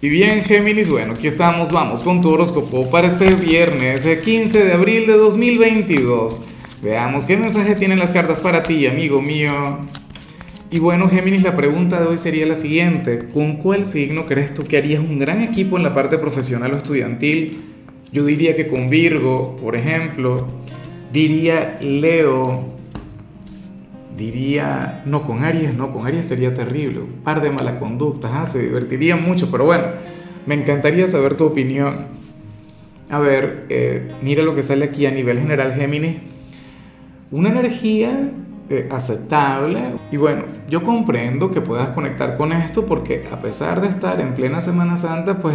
Y bien, Géminis, bueno, aquí estamos, vamos con tu horóscopo para este viernes, el 15 de abril de 2022. Veamos qué mensaje tienen las cartas para ti, amigo mío. Y bueno, Géminis, la pregunta de hoy sería la siguiente. ¿Con cuál signo crees tú que harías un gran equipo en la parte profesional o estudiantil? Yo diría que con Virgo, por ejemplo. Diría Leo, diría, no, con Aries no, con Aries sería terrible, un par de malas conductas, ah, se divertiría mucho, pero bueno, me encantaría saber tu opinión. A ver, eh, mira lo que sale aquí a nivel general, Géminis. Una energía eh, aceptable. Y bueno, yo comprendo que puedas conectar con esto porque a pesar de estar en plena Semana Santa, pues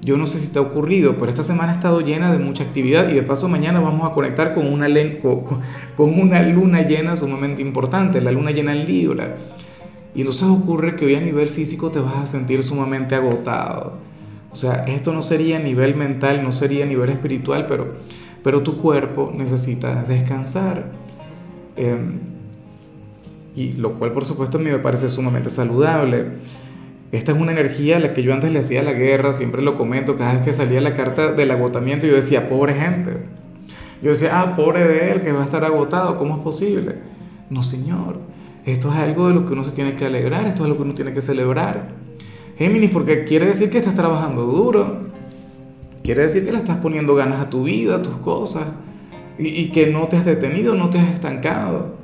yo no sé si te ha ocurrido, pero esta semana ha estado llena de mucha actividad y de paso mañana vamos a conectar con una, luna llena sumamente importante, la luna llena en Libra. Y entonces ocurre que hoy a nivel físico te vas a sentir sumamente agotado. O sea, esto no sería a nivel mental, no sería a nivel espiritual, pero, pero tu cuerpo necesita descansar. Em, y lo cual por supuesto a mí me parece sumamente saludable. Esta es una energía a la que yo antes le hacía la guerra, siempre lo comento, cada vez que salía la carta del agotamiento yo decía, pobre gente. Yo decía, ah, pobre de él que va a estar agotado, ¿cómo es posible? No, señor, esto es algo de lo que uno se tiene que alegrar, esto es lo que uno tiene que celebrar. Géminis, porque quiere decir que estás trabajando duro, quiere decir que le estás poniendo ganas a tu vida, a tus cosas, y, y que no te has detenido, no te has estancado.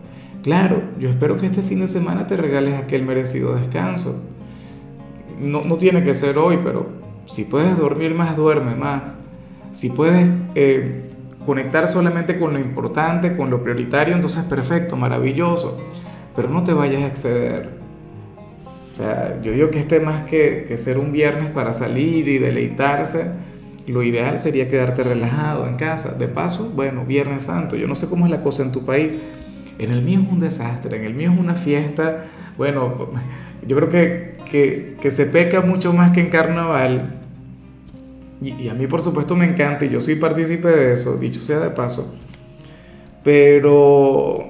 Claro, yo espero que este fin de semana te regales aquel merecido descanso no, no, tiene que ser hoy, pero si puedes dormir más, duerme más. Si puedes eh, conectar solamente con lo importante, con lo prioritario, entonces perfecto, maravilloso. Pero no te vayas a exceder. O sea, yo digo que este más que, que ser un viernes para salir y deleitarse, lo ideal sería quedarte relajado en casa. De paso, bueno, Viernes Santo, yo no sé cómo es la cosa en tu país. En el mío es un desastre, en el mío es una fiesta. Bueno, yo creo que que, se peca mucho más que en carnaval. Y, a mí por supuesto me encanta y yo soy partícipe de eso, dicho sea de paso. Pero,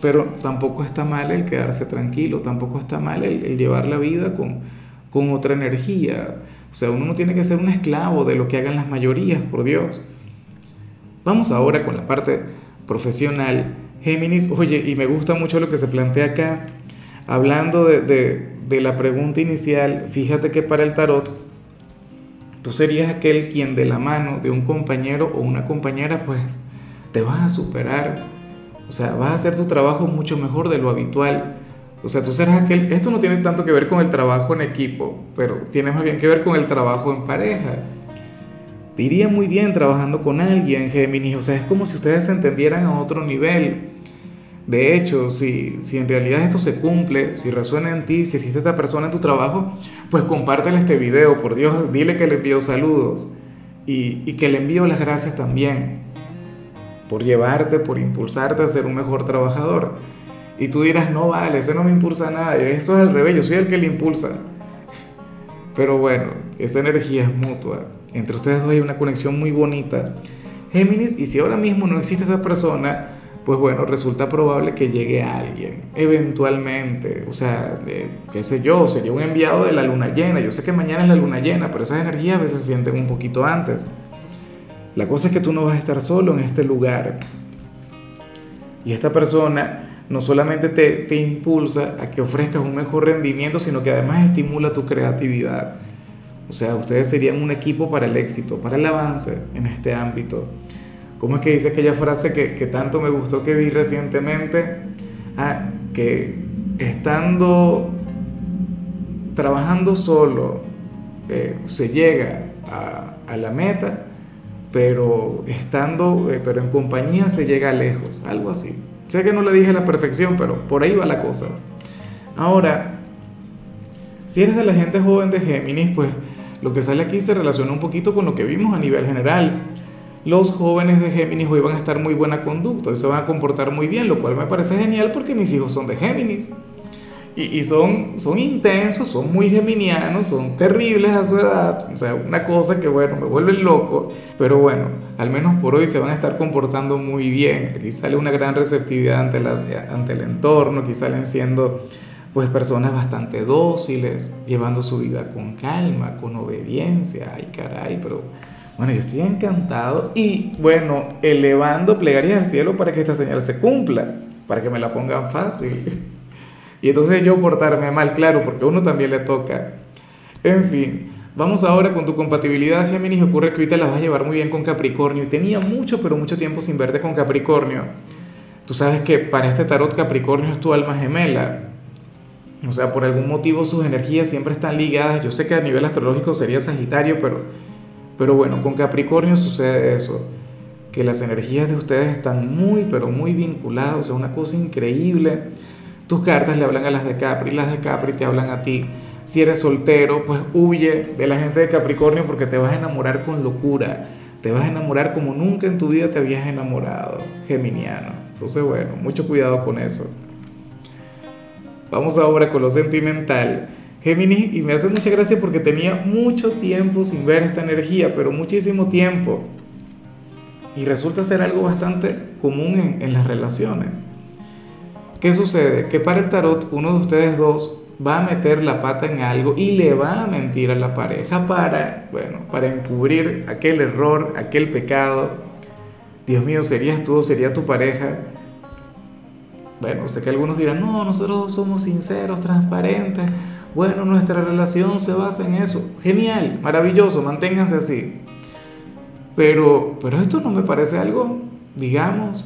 pero tampoco está mal el quedarse tranquilo, tampoco está mal el, llevar la vida con, con otra energía. O sea, uno no tiene que ser un esclavo de lo que hagan las mayorías, por Dios. Vamos ahora con la parte profesional. Géminis, oye, y me gusta mucho lo que se plantea acá, hablando de, de la pregunta inicial, fíjate que para el tarot, tú serías aquel quien de la mano de un compañero o una compañera, pues te vas a superar. O sea, vas a hacer tu trabajo mucho mejor de lo habitual. O sea, tú serás aquel, esto no tiene tanto que ver con el trabajo en equipo, pero tiene más bien que ver con el trabajo en pareja. Te iría muy bien trabajando con alguien, Géminis. O sea, es como si ustedes se entendieran a otro nivel. De hecho, si, si en realidad esto se cumple, si resuena en ti, si existe esta persona en tu trabajo, pues compártele este video, por Dios, dile que le envío saludos y, y que le envío las gracias también por llevarte, por impulsarte a ser un mejor trabajador. Y tú dirás, no vale, ese no me impulsa nada, eso es al revés, yo soy el que le impulsa. Pero bueno, esa energía es mutua. Entre ustedes dos hay una conexión muy bonita. Géminis, y si ahora mismo no existe esta persona, pues bueno, resulta probable que llegue alguien, eventualmente, o sea, qué sé yo, sería un enviado de la luna llena, yo sé que mañana es la luna llena, pero esas energías a veces se sienten un poquito antes. La cosa es que tú no vas a estar solo en este lugar. Y esta persona no solamente te, te impulsa a que ofrezcas un mejor rendimiento, sino que además estimula tu creatividad. O sea, ustedes serían un equipo para el éxito, para el avance en este ámbito. ¿Cómo es que dice aquella frase que, tanto me gustó que vi recientemente? Ah, que estando trabajando solo eh, se llega a, la meta, pero estando, eh, pero en compañía se llega lejos, algo así. Sé que no le dije a la perfección, pero por ahí va la cosa. Ahora, si eres de la gente joven de Géminis, pues lo que sale aquí se relaciona un poquito con lo que vimos a nivel general los jóvenes de Géminis hoy van a estar muy buena conducta y se van a comportar muy bien, lo cual me parece genial porque mis hijos son de Géminis. Y, son, son intensos, son muy geminianos, son terribles a su edad. O sea, una cosa que, bueno, me vuelve loco. Pero bueno, al menos por hoy se van a estar comportando muy bien. Aquí sale una gran receptividad ante, la, ante el entorno, aquí salen siendo pues personas bastante dóciles, llevando su vida con calma, con obediencia. Ay, caray, pero bueno, yo estoy encantado y bueno, elevando plegarias al cielo para que esta señal se cumpla, para que me la pongan fácil. Y entonces yo portarme mal, claro, porque a uno también le toca. En fin, vamos ahora con tu compatibilidad, Géminis. Ocurre que ahorita la vas a llevar muy bien con Capricornio. Y tenía mucho, pero mucho tiempo sin verte con Capricornio. Tú sabes que para este tarot Capricornio es tu alma gemela. O sea, por algún motivo sus energías siempre están ligadas. Yo sé que a nivel astrológico sería Sagitario, pero, pero bueno, con Capricornio sucede eso. Que las energías de ustedes están muy, pero muy vinculadas. O sea, una cosa increíble tus cartas le hablan a las de Capri, las de Capri te hablan a ti. Si eres soltero, pues huye de la gente de Capricornio porque te vas a enamorar con locura. Te vas a enamorar como nunca en tu vida te habías enamorado, geminiano. Entonces, bueno, mucho cuidado con eso. Vamos ahora con lo sentimental. Géminis, y me hace mucha gracia porque tenía mucho tiempo sin ver esta energía, pero muchísimo tiempo. Y resulta ser algo bastante común en, en las relaciones. ¿Qué sucede? Que para el tarot uno de ustedes dos va a meter la pata en algo y le va a mentir a la pareja para, bueno, para encubrir aquel error, aquel pecado. Dios mío, ¿serías tú sería tu pareja? Bueno, sé que algunos dirán, no, nosotros somos sinceros, transparentes. Bueno, nuestra relación se basa en eso. Genial, maravilloso, manténganse así. Pero, pero esto no me parece algo, digamos,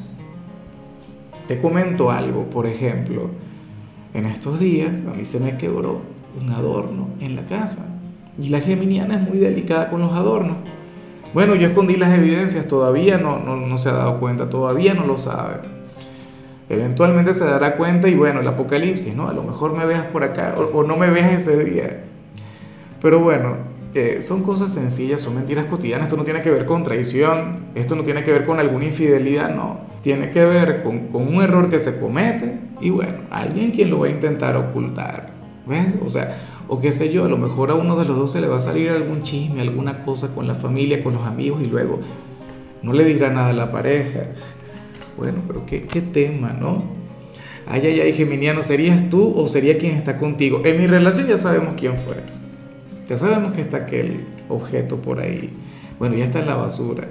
te comento algo, por ejemplo, en estos días a mí se me quebró un adorno en la casa y la geminiana es muy delicada con los adornos. Bueno, yo escondí las evidencias, todavía no, no, se ha dado cuenta, todavía no lo sabe. Eventualmente se dará cuenta y bueno, el apocalipsis, ¿no? A lo mejor me veas por acá o, no me veas ese día. Pero bueno, eh, son cosas sencillas, son mentiras cotidianas, esto no tiene que ver con traición, esto no tiene que ver con alguna infidelidad, no tiene que ver con, con, un error que se comete y bueno, alguien quien lo va a intentar ocultar, ¿ves? O sea, o qué sé yo, a lo mejor a uno de los dos se le va a salir algún chisme, alguna cosa con la familia, con los amigos y luego no le dirá nada a la pareja. Bueno, pero qué, qué tema, ¿no? Ay, ay, ay, Geminiano, ¿serías tú o sería quien está contigo? En mi relación ya sabemos quién fue. Ya sabemos que está aquel objeto por ahí. Bueno, ya está en la basura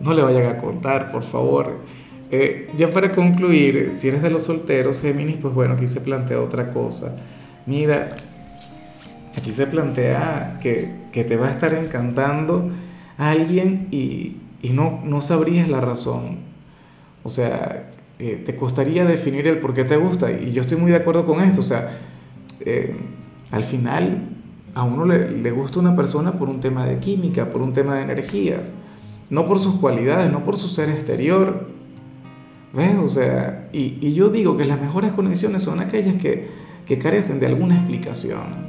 no le vayan a contar, por favor. Eh, ya para concluir, si eres de los solteros, Géminis, pues bueno, aquí se plantea otra cosa. Mira, aquí se plantea que, que te va a estar encantando alguien y, y no, no sabrías la razón. O sea, eh, te costaría definir el por qué te gusta. Y yo estoy muy de acuerdo con esto. O sea, eh, al final a uno le, le gusta una persona por un tema de química, por un tema de energías no por sus cualidades, no por su ser exterior. ¿Ves? O sea, y, yo digo que las mejores conexiones son aquellas que, que carecen de alguna explicación,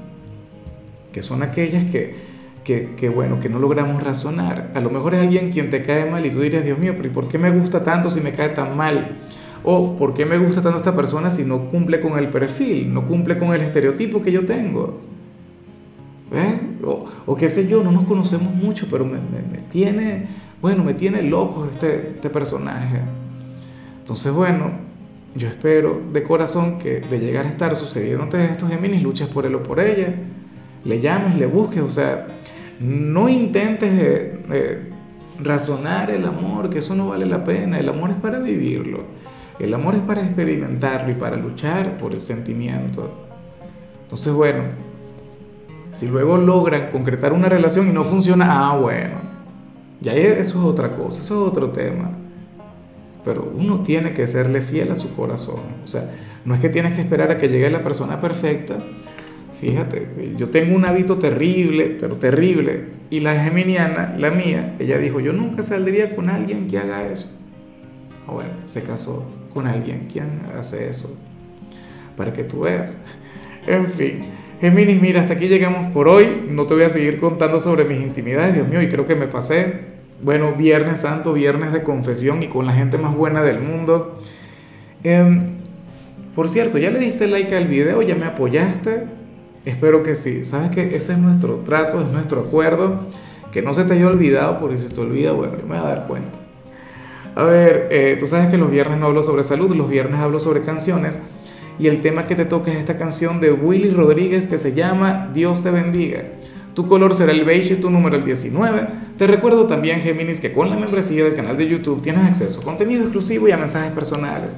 que son aquellas que, que, bueno, que no logramos razonar. A lo mejor es alguien quien te cae mal y tú dirías, Dios mío, pero ¿y por qué me gusta tanto si me cae tan mal? O ¿por qué me gusta tanto esta persona si no cumple con el perfil, no cumple con el estereotipo que yo tengo? ¿Ves? O, o qué sé yo, no nos conocemos mucho, pero me, me, me tiene bueno, me tiene loco este, este personaje. Entonces, bueno, yo espero de corazón que de llegar a estar sucediéndote estos Géminis, luches por él o por ella, le llames, le busques, o sea, no intentes eh, eh, razonar el amor, que eso no vale la pena, el amor es para vivirlo, el amor es para experimentarlo y para luchar por el sentimiento. Entonces, bueno, si luego logran concretar una relación y no funciona, ah, bueno, ya eso es otra cosa, eso es otro tema. Pero uno tiene que serle fiel a su corazón. O sea, no es que tienes que esperar a que llegue la persona perfecta. Fíjate, yo tengo un hábito terrible, pero terrible. Y la geminiana, la mía, ella dijo, yo nunca saldría con alguien que haga eso. Ah, bueno, se casó con alguien quien hace eso. Para que tú veas. En fin. Géminis, mira, hasta aquí llegamos por hoy. No te voy a seguir contando sobre mis intimidades, Dios mío, y creo que me pasé. Bueno, Viernes Santo, Viernes de confesión y con la gente más buena del mundo. Em, por cierto, ¿ya le diste like al video? ¿Ya me apoyaste? Espero que sí. Sabes que ese es nuestro trato, es nuestro acuerdo. Que no se te haya olvidado, porque si te olvida, bueno, yo me voy a dar cuenta. A ver, eh, tú sabes que los viernes no hablo sobre salud, los viernes hablo sobre canciones. y el tema que te toca es esta canción de Willy Rodríguez que se llama Dios te bendiga. Tu color será el beige y tu número el 19. Te recuerdo también, Géminis, que con la membresía del canal de YouTube tienes acceso a contenido exclusivo y a mensajes personales.